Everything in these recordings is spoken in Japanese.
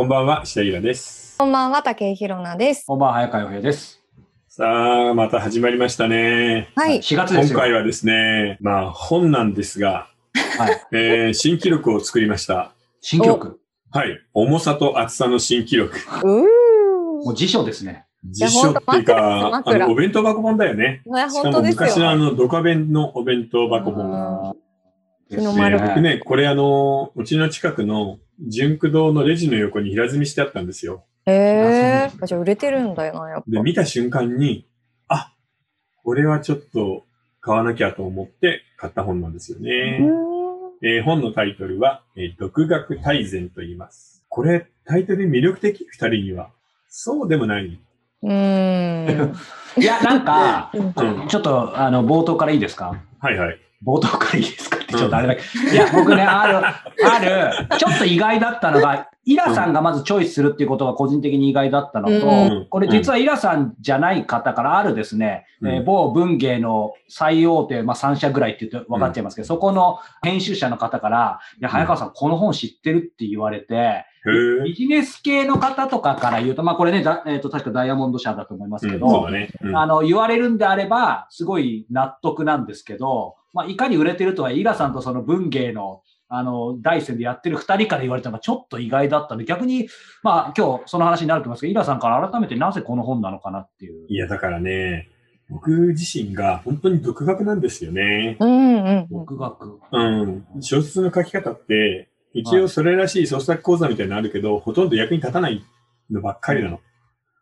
こんばんは、下平です。こんばんは、竹井ひろなです。こんばんは、早川洋平です。さあ、また始まりましたね。はい。4月で今すよ。回はですね、まあ本なんですが、はい。えー新記録を作りました。新記録？はい。重さと厚さの新記録。うもーう辞書ですね。辞書っていうか、あ枕の、お弁当箱本だよね。いや、しかも本当ですよ。昔のあの、ドカ弁のお弁当箱本。日の丸で僕ね、これあの、うちの近くの純駆堂のレジの横に平積みしてあったんですよ。へえー。じゃあ売れてるんだよな、やっぱ。で、見た瞬間に、あ、これはちょっと買わなきゃと思って買った本なんですよね。うえー本のタイトルは、えー独学大全と言います。これ、タイトル魅力的二人には、そうでもない。うーん。いや、なんか、うん。ちょっと、あの、冒頭からいいですか？はいはい。冒頭からいいですか？ちょっとあれだけ。ど。いや、僕ね、ある、ある、ちょっと意外だったのが、イラさんがまずチョイスするっていうことが個人的に意外だったのと、うん。これ実はイラさんじゃない方からあるですね、うん。えー某文芸の最大手、まあ3社ぐらいって言って分かっちゃいますけど、そこの編集者の方から、いや、早川さん、この本知ってるって言われて、ビジネス系の方とかから言うと、まあこれね、だえっ、と、確かダイヤモンド社だと思いますけど、うん、そうだね。うん。あの、言われるんであれば、すごい納得なんですけど、まあ、いかに売れてるとは、イラさんとその文芸の、あの、大戦でやってる二人から言われたのがちょっと意外だったんで、逆に、まあ、今日その話になると思いますけど、イラさんから改めてなぜこの本なのかなっていう。いや、だからね、僕自身が本当に独学なんですよね。うんうんうん。独学。うん。小説の書き方って、一応それらしい創作講座みたいなのあるけど、ほとんど役に立たないのばっかりなの。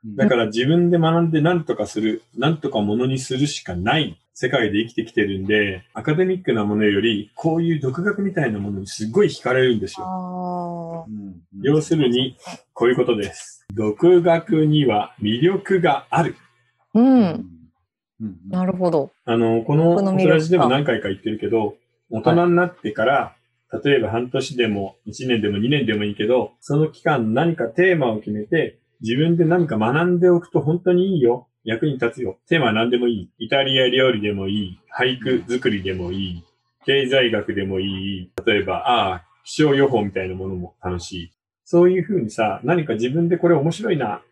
だから自分で学んで何とかする、何とかものにするしかない世界で生きてきてるんで、アカデミックなものより、こういう独学みたいなものにすっごい惹かれるんですよ。要するに、こういうことです。独学には魅力がある。ーう。うんんうんなるほど。あの、この僕の魅力クラジでも何回か言ってるけど、大人になってから、例えば半年でも1年でも2年でもいいけど、その期間何かテーマを決めて、自分で何か学んでおくと本当にいいよ。役に立つよ。テーマは何でもいい。イタリア料理でもいい。俳句作りでもいい。経済学でもいい。例えば、ああ、気象予報みたいなものも楽しい。そういうふうにさ、何か自分でこれ面白いな。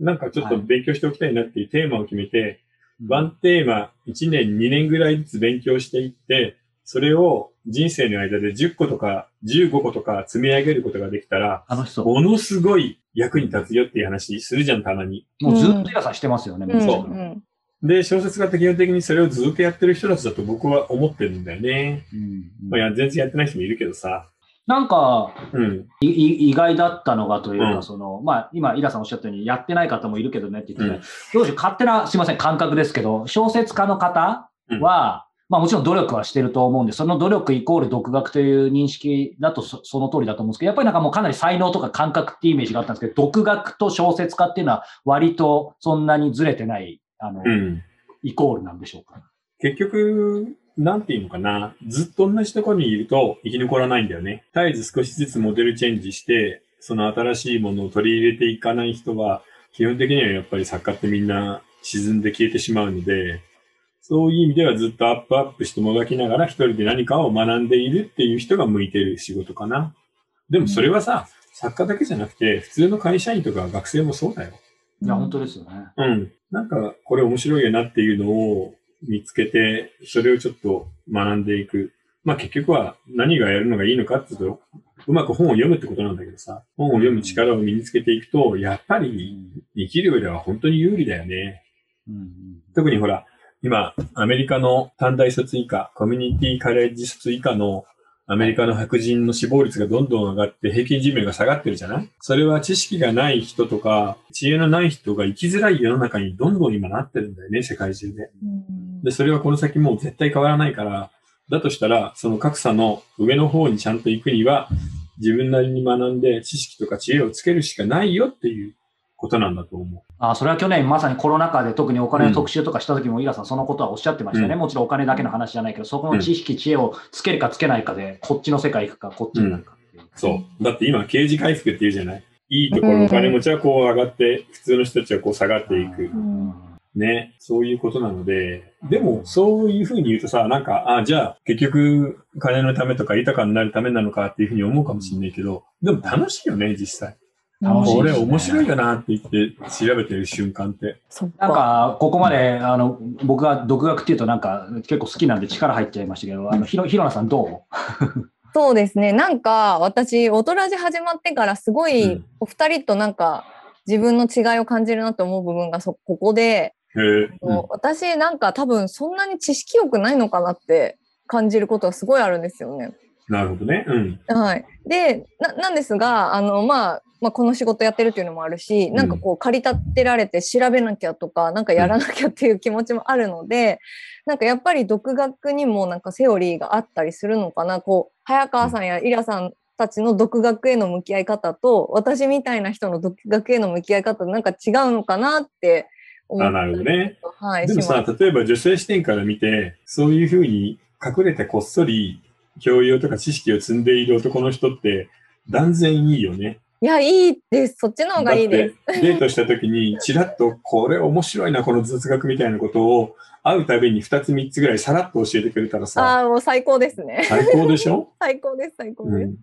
なんかちょっと勉強しておきたいなっていうテーマを決めて、ワンテーマ1年2年ぐらいずつ勉強していって、それを人生の間で10個とか15個とか積み上げることができたら、楽しそう。ものすごい役に立つよっていう話するじゃん、たまに。もうずっとイラさんしてますよね、うんそううん。で、小説家って基本的にそれをずっとやってる人たちだと僕は思ってるんだよね。うんまあ、いや全然やってない人もいるけどさ。なんか、うん。いい意外だったのがというか、うんその、まあ、今、イラさんおっしゃったように、やってない方もいるけどねって言ってた、うんどうでしょう、勝手な、すいません、感覚ですけど、小説家の方は、まあもちろん努力はしてると思うんで、その努力イコール独学という認識だとそその通りだと思うんですけど、やっぱりなんかもうかなり才能とか感覚っていうイメージがあったんですけど、独学と小説家っていうのは割とそんなにずれてない、あの、うん。イコールなんでしょうか。結局、なんていうのかな。ずっと同じところにいると生き残らないんだよね。絶えず少しずつモデルチェンジして、その新しいものを取り入れていかない人は、基本的にはやっぱり作家ってみんな沈んで消えてしまうので、そういう意味ではずっとアップアップしてもがきながら一人で何かを学んでいるっていう人が向いてる仕事かな。でもそれはさ、作家だけじゃなくて、普通の会社員とか学生もそうだよ。いや、本当ですよね。うん。なんか、これ面白いよなっていうのを見つけて、それをちょっと学んでいく。まあ結局は何がやるのがいいのかっていうと、うまく本を読むってことなんだけどさ、本を読む力を身につけていくと、やっぱうりん生きる上では本当に有利だよね。うん特にほら、今、アメリカの短大卒以下、コミュニティカレッジ卒以下のアメリカの白人の死亡率がどんどん上がって平均寿命が下がってるじゃない？それは知識がない人とか、知恵のない人が生きづらい世の中にどんどん今なってるんだよね、世界中で。うんで、それはこの先もう絶対変わらないから、だとしたら、その格差の上の方にちゃんと行くには、自分なりに学んで知識とか知恵をつけるしかないよっていうことなんだと思う。あそれは去年まさにコロナ禍で特にお金の特集とかした時も、イラさんそのことはおっしゃってましたね。うんもちろんお金だけの話じゃないけど、そこの知識、知恵をつけるかつけないかで、こっちの世界行くか、こっちになるかっていう。そう。だって今、刑事回復って言うじゃない？いいところ、お金持ちはこう上がって、普通の人たちはこう下がっていくう。んね。そういうことなので、でも、そういうふうに言うとさ、なんか、あ、じゃあ、結局、金のためとか豊かになるためなのかっていうふうに思うかもしれないけど、でも楽しいよね、実際。楽しいですねこれ面白いよなって言って調べてる瞬間って。なんか。か、ここまで、あの、僕が独学っていうとなんか結構好きなんで力入っちゃいましたけど、あの、ひろ、ひろなさんど そうですね。なんか、私、オトラジ始まってから、すごういん、お二人となんか、自分の違いを感じるなと思う部分がそ、ここで、う私、なんか多分、そんなに知識欲ないのかなって感じることがすごいあるんですよね。なるほどね。うん。はい。で、な、なんですが、あの、まあ、まあ、この仕事やってるっていうのもあるし、なんかこう、借り立てられて調べなきゃとか、なんかやらなきゃっていう気持ちもあるので、なんかやっぱり独学にもなんかセオリーがあったりするのかな。こう、早川さんやイラさんたちの独学への向き合い方と、私みたいな人の独学への向き合い方なんか違うのかなって思あなるほどね。はい、でもさ例えば女性視点から見て、そういうふうに隠れてこっそり教養とか知識を積んでいる男の人って断然いいよね。いや、いいです。そっちの方がいいです。デートした時にちらっとこれ面白いな、この雑学みたいなことを会うたびに2つ3つぐらいさらっと教えてくれたらさ、ああ、もう最高ですね。最高でしょ？最高です、最高です。うん。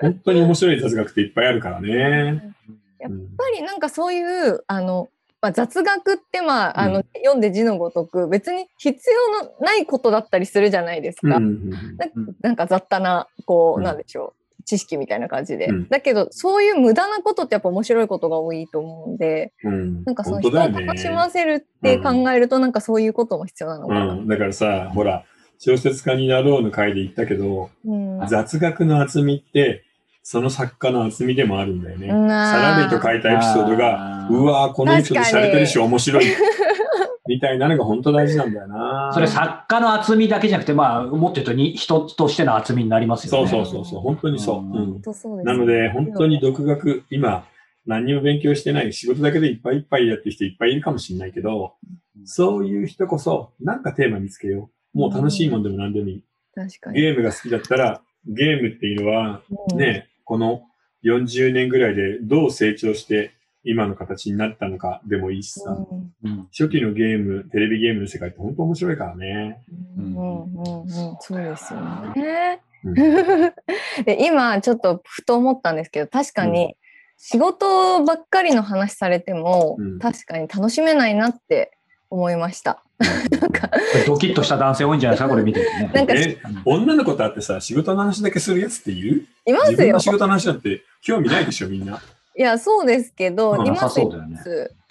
本当に面白い雑学っていっぱいあるからね。やっうんぱりなんかそういうあの、まあ、雑学ってまああの、うん読んで字のごとく別に必要のないことだったりするじゃないですか。うんうんななんか雑多なこう、うん。なんでしょう。知識みたいな感じで、うん。だけどそういう無駄なことってやっぱ面白いことが多いと思うんでうん。なんかその人を楽しませるって考えると、なんかそういうことも必要なのかな。うん、だからさ、ほら、小説家になろうの回で言ったけど、うん。雑学の厚みって、その作家の厚みでもあるんだよね。サラリーと書いたエピソードが、うわーこのエピソード確かに洒落てるし面白い。みたいなのが本当大事なんだよな。それ作家の厚みだけじゃなくて、まあ、もっと言うとに人としての厚みになりますよそうね。そうそうそう、本当にそう。うんうんなので、本当に独学、今、何にも勉強してない、仕事だけでいっぱいいっぱいやってる人いっぱいいるかもしれないけど、そういう人こそ、なんかテーマ見つけよう。もう楽しいもんでも何でもいい。確かに。ゲームが好きだったら、ゲームっていうのは、うんね、この40年ぐらいでどう成長して今の形になったのかでもいいしさ、うんうん初期のゲーム、テレビゲームの世界って本当面白いからね。うんうんうんうん、そうですよね。うん で今ちょっとふと思ったんですけど確かに仕事ばっかりの話されても、うん確かに楽しめないなって思いました。なんかドキッとした男性多いんじゃないですか、これ見ててね。なんかえ、女の子と会ってさ、仕事の話だけするやつっている？いますよ自分の。仕事の話なんて興味ないでしょ、みんな。いやそうですけど、うんいますそうだよね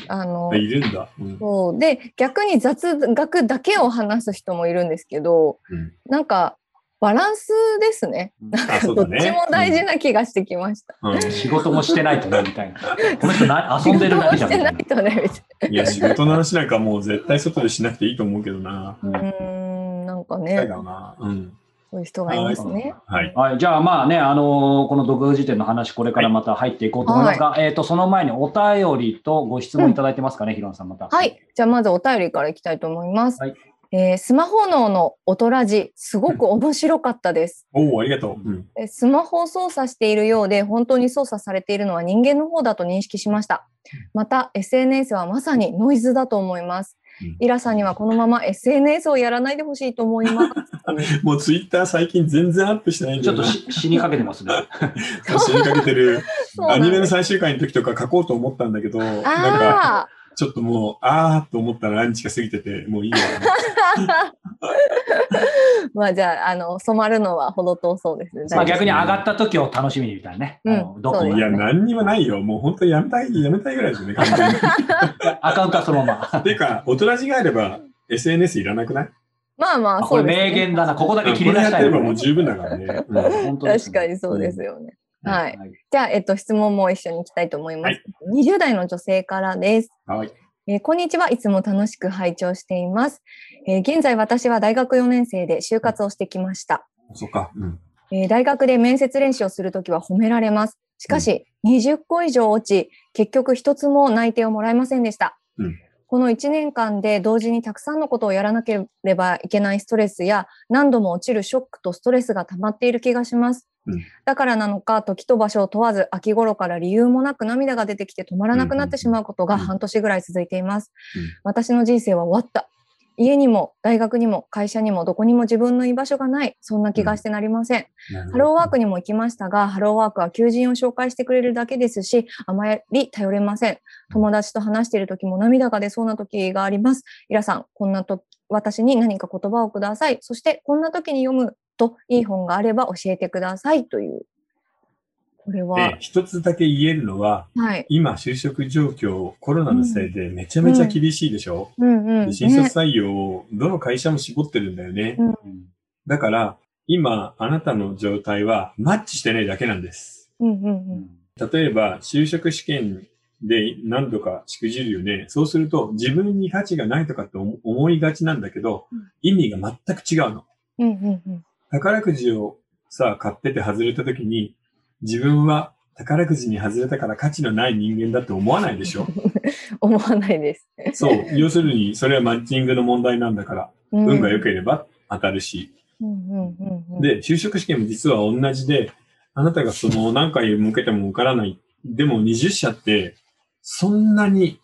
あのいるんだ。うんそうで逆に雑学だけを話す人もいるんですけど、うんなんかバランスですね。あ、そうだね。どっちも大事な気がしてきました。うん。うん仕事もしてないとね、みたいな。この人な遊んでるだけじゃん。仕事もしてないとね、みたいいや、仕事の話なんかもう絶対外でしなくていいと思うけどな。な。うーん、なんかだね。うん。そういう人がいますね。はい。はい。じゃあまあね、あのーこの独学辞典の話、これからまた入っていこうと思いますが、えっ、と、その前にお便りとご質問いただいてますかね、ヒロンさんまた。はい。じゃあまずお便りからいきたいと思います。はいえースマホ脳の音ラジ、すごく面白かったです。おお、ありがとう。うん。えスマホを操作しているようで、本当に操作されているのは人間の方だと認識しました。また、SNS はまさにノイズだと思いますうん。イラさんにはこのまま SNS をやらないでほしいと思います。もうツイッター最近全然アップしてないんちょっと死にかけてますね。死にかけてる。アニメの最終回の時とか書こうと思ったんだけど、なんか、あちょっともう、あーと思ったら何日か過ぎてて、もういいや。あ まあじゃあ、あの、染まるのは程遠そうですね。まあ逆に上がった時を楽しみにみたいなね。うんどこそうまでいや、何にもないよ。もう本当にやめたい、やめたいぐらいですね、完全に。アカウントはそのまま。ていうか、大人じがあれば SNS いらなくない？まあまあ、そうです、ね。名言だな。ここだけ切これやってれり出したいなばもう十分だからね。うん本当ですね確かにそうですよね。はい。はいじゃあ、えっと、質問も一緒に行きたいと思います。20代の女性からです。はい。えーこんにちは。いつも楽しく拝聴しています。えー現在私は大学4年生で就活をしてきました。そっか。うん。えー大学で面接練習をするときは褒められます。しかし、20個以上落ち、結局一つも内定をもらえませんでした。うんこの1年間で同時にたくさんのことをやらなければいけないストレスや何度も落ちるショックとストレスが溜まっている気がします。うんだからなのか、時と場所を問わず秋頃から理由もなく涙が出てきて止まらなくなってしまうことがうんうん半年ぐらい続いています。うん私の人生は終わった。家にも大学にも会社にもどこにも自分の居場所がない、そんな気がしてなりません。ハローワークにも行きましたが、ハローワークは求人を紹介してくれるだけですし、あまり頼れません。友達と話している時も涙が出そうな時があります。イラさん、こんなと私に何か言葉をください。そして、こんな時に読むといい本があれば教えてくださいという。これは、で、一つだけ言えるのは、はい。今就職状況、コロナのせいでめちゃめちゃ厳しいでしょ、うんうん。で新卒採用をどの会社も絞ってるんだよね。うんだから、今、あなたの状態はマッチしてないだけなんです。うんうんうん。例えば、就職試験で何度かしくじるよね。そうすると、自分に価値がないとかって思思いがちなんだけどうん、意味が全く違うの。うんうんうん。宝くじをさ、買ってて外れた時に、自分は宝くじに外れたから価値のない人間だって思わないでしょ？思わないです。そう。要するに、それはマッチングの問題なんだから、うん運が良ければ当たるし。うんうんうんうん。で、就職試験も実は同じで、あなたがその何回向けても受からない。でも20社って、そんなに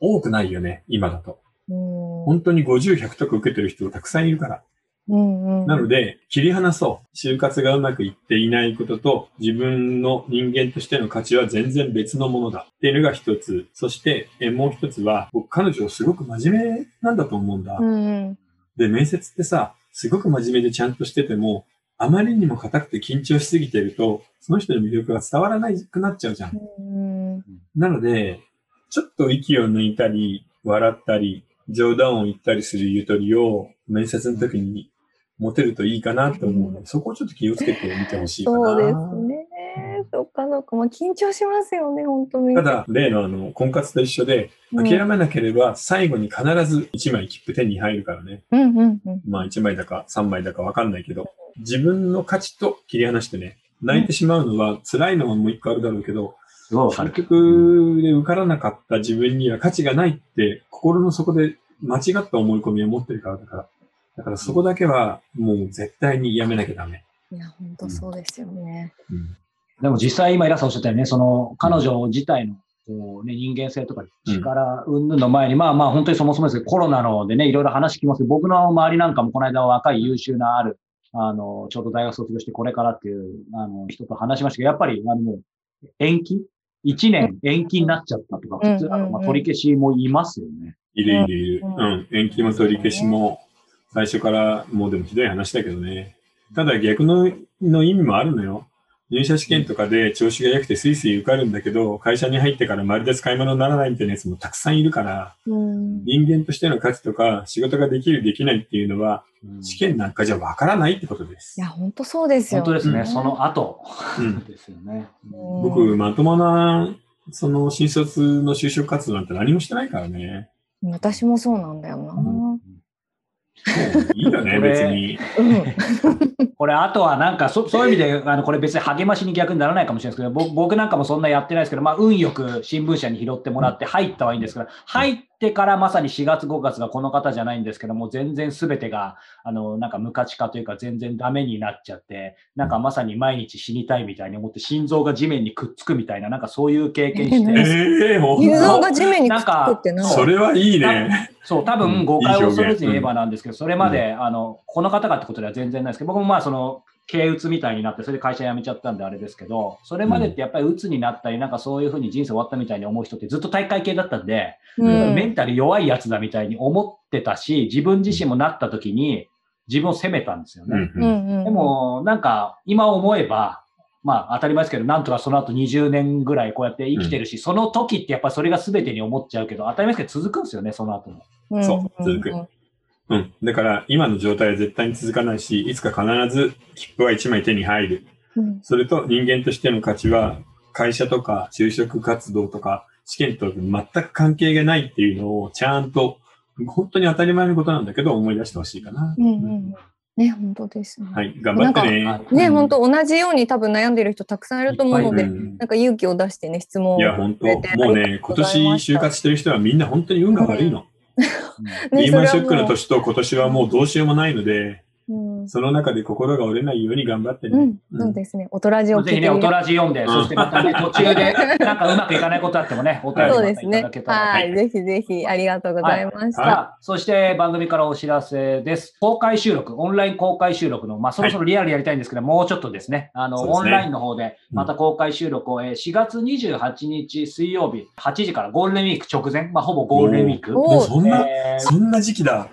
多くないよね、今だと。うん本当に50、100とか受けてる人たくさんいるから。うんうん。なので、切り離そう。就活がうまくいっていないことと、自分の人間としての価値は全然別のものだ。っていうのが一つ。そして、えもう一つは、僕、彼女すごく真面目なんだと思うんだ。うんうん。で、面接ってさ、すごく真面目でちゃんとしてても、あまりにも硬くて緊張しすぎてると、その人の魅力が伝わらなくなっちゃうじゃん。うんなので、ちょっと息を抜いたり、笑ったり、冗談を言ったりするゆとりを面接の時に持てるといいかなと思うので、そこをちょっと気をつけてみてほしいかな。そうですね。そっかそっか。まあ緊張しますよね、本当に。ただ、例のあの、婚活と一緒で、うん、諦めなければ最後に必ず1枚切符手に入るからね。うんうんうん。まあ1枚だか3枚だかわかんないけど、自分の価値と切り離してね、泣いてしまうのは辛いのはもう一個あるだろうけど、すごいわか結で受からなかった自分には価値がないって心の底で間違った思い込みを持ってるからだから。だからそこだけはもう絶対にやめなきゃダメ。いや、本当そうですよね。うんでも実際今、イラさんおっしゃったようにね、その彼女自体のこう、ね、人間性とか力云々の前に、まあまあ本当にそもそもですけど、コロナのでね、いろいろ話聞きますけど、僕の周りなんかもこの間若い優秀なある、あの、ちょうど大学卒業してこれからっていう、あの、人と話しましたけど、やっぱり、あの、もう延期？一年延期になっちゃったとか、普通、あのまあ、取り消しもいますよね。いるいるいる。ううんん。延期も取り消しも最初からもうでもひどい話だけどね。ただ逆のの意味もあるのよ。入社試験とかで調子が良くてスイスイ受かるんだけど、会社に入ってからまるで使い物にならないみたいなやつもたくさんいるから、うん。人間としての価値とか仕事ができるできないっていうのは、うん試験なんかじゃわからないってことですい。や、本当そうですよ、本当ですね、うんその後うんですよね。うん僕、まともな、その新卒の就職活動なんて何もしてないからね。私もそうなんだよな。いいよね、別に。うん。これ、あとはなんかそ、そういう意味で、あのこれ別に励ましに逆にならないかもしれないですけど、僕僕なんかもそんなやってないですけど、まあ、運よく新聞社に拾ってもらって入ったはいいんですけど、入ってからまさに4月、5月がこの方じゃないんですけども、全然すべてが、あの、なんか無価値化というか、全然ダメになっちゃって、なんかまさに毎日死にたいみたいに思って、心臓が地面にくっつくみたいな、なんかそういう経験しえて、ええほん入道とが地面にくっつくってな。それはいいね。そう、多うん。分誤解を恐れずに言えばなんですけど、それまで、あの、この方がってことでは全然ないですけど、僕もまあ、その、経営鬱みたいになって、それで会社辞めちゃったんであれですけど、それまでってやっぱり鬱になったり、なんかそういうふうに人生終わったみたいに思う人ってずっと大会系だったんで、うんメンタル弱いやつだみたいに思ってたし、自分自身もなった時に自分を責めたんですよね。うんうんうん。でも、なんか、今思えば、まあ当たり前ですけど、なんとかその後20年ぐらいこうやって生きてるし、その時ってやっぱりそれが全てに思っちゃうけど、当たり前ですけど続くんですよね、その後も。うん、そう続くんうん。だから、今の状態は絶対に続かないし、いつか必ず切符は1枚手に入る。うんそれと人間としての価値は、会社とか就職活動とか試験と全く関係がないっていうのをちゃんと、本当に当たり前のことなんだけど思い出してほしいかな。うんうんね、本当ですね。はい。頑張ってね。ね、うん本当同じように多分悩んでる人たくさんいると思うので、うんなんか勇気を出してね、質問をいや、本当もうね、今年就活してる人はみんな本当に運が悪いの。ねリーマンショックの年と今年はもうどうしようもないので、その中で心が折れないように頑張ってね。うん、そうですね。おとらじを聞ぜひね、おとらじ読んで、んそしてまたね、途中で、なんかうまくいかないことあってもね、お便りいたそうですねだけ。たら。はい。ぜひぜひ、ありがとうございました。そして番組からお知らせです。公開収録、オンライン公開収録の、まあ、そろそろリアルやりたいんですけど、もうちょっとですね、あの、オンラインの方で、また公開収録を、えー4月28日水曜日、8時からゴールデンウィーク直前、まあ、ほぼゴールデンウィーク。おもうそんな、えーそんな時期だ。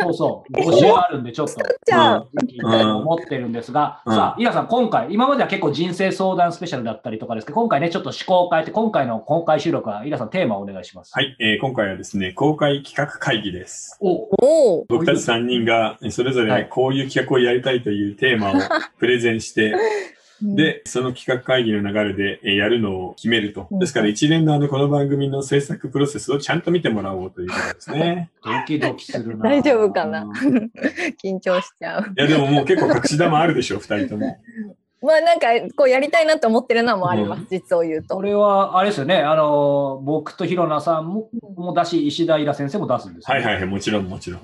そうそう、募集あるんで、ちょっと。じゃあ、思ってるんですが、うんさあ、イラさん、今回、今までは結構人生相談スペシャルだったりとかですけど、今回ね、ちょっと思考を変えて、今回の公開収録は、イラさん、テーマをお願いします。はい、えー今回はですね、公開企画会議です。おおお。僕たち3人がえーそれぞはいれこういう企画をやりたいというテーマをプレゼンして、で、その企画会議の流れでえーやるのを決めると。うんですから一連のあのこの番組の制作プロセスをちゃんと見てもらおうということですね。ドキドキするな。大丈夫かな？うん 緊張しちゃう。いやでももう結構隠し玉あるでしょ、2人とも。まあなんか、こうやりたいなって思ってるのはもうあります、実を言うと。これは、あれですよね、あの、僕とひろなさんももだし、石田イラ先生も出すんですよね。はいはいはい、もちろんもちろん。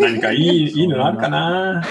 何かいいいいのあるかな？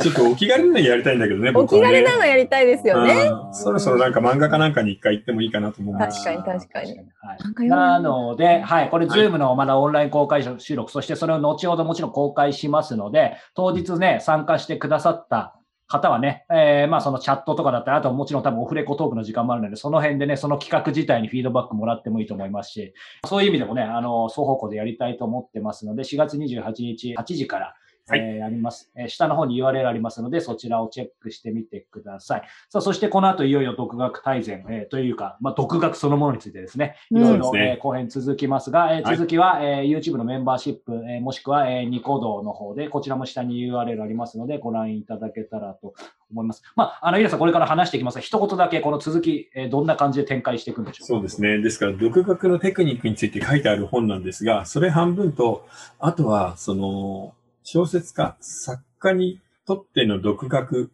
ちょっとお気軽なのやりたいんだけどね、ね。気軽なのやりたいですよね。うん。そろそろなんか漫画かなんかに一回行ってもいいかなと思うんです確かに確かに。はい。なので、はい、これ、はいズームのまだオンライン公開収録、そしてそれを後ほどもちろん公開しますので、当日ね、参加してくださった方はね、えーまあそのチャットとかだったら、あとはもちろん多分オフレコトークの時間もあるので、その辺でね、その企画自体にフィードバックもらってもいいと思いますし、そういう意味でもね、あの、双方向でやりたいと思ってますので、4月28日8時から、はい。えーやります、えー下の方に URL ありますので、そちらをチェックしてみてください。さあ、そしてこの後いよいよ独学大全、えーというか、まあ、独学そのものについてですね、いろいろ、ね。えー後編続きますが、えーはい。続きは、えー YouTube のメンバーシップ、えーもしくは、えーニコ動の方で、こちらも下に URL ありますので、ご覧いただけたらと思います。まあ、あの、イラさん、これから話していきますが、一言だけこの続き、えーどんな感じで展開していくんでしょうか？そうですね。ですから、独学のテクニックについて書いてある本なんですが、それ半分と、あとは、その、小説家、作家にとっての独学、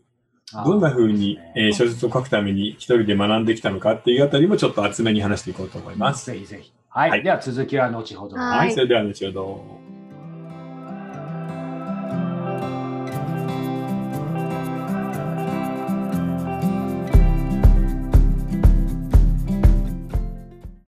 どんな風に、えー小説を書くために一人で学んできたのかっていうあたりもちょっと厚めに話していこうと思います。ぜひぜひ。はい。はいでは続きは後ほど。はいはい、それでは後ほど。